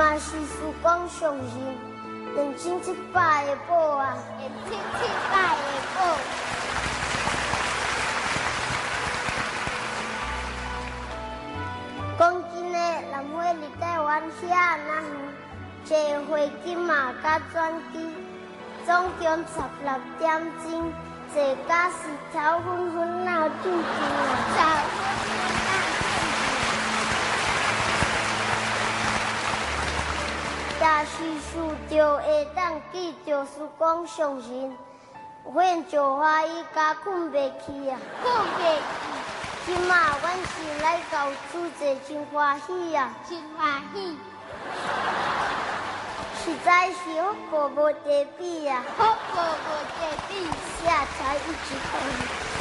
嘛是曙光上人，两千七百个宝啊，两千七百个宝。讲真诶，南汇离台湾遐那远，坐飞机嘛甲转机，总共十六点钟，坐驾驶超昏昏闹肚也是输着会当记着曙光上人，阮就欢喜甲困袂去啊，困袂去。今嘛，阮是来到厝坐，真欢喜啊，真欢喜。实在是好过无得比啊，好过无得比，下才一直等。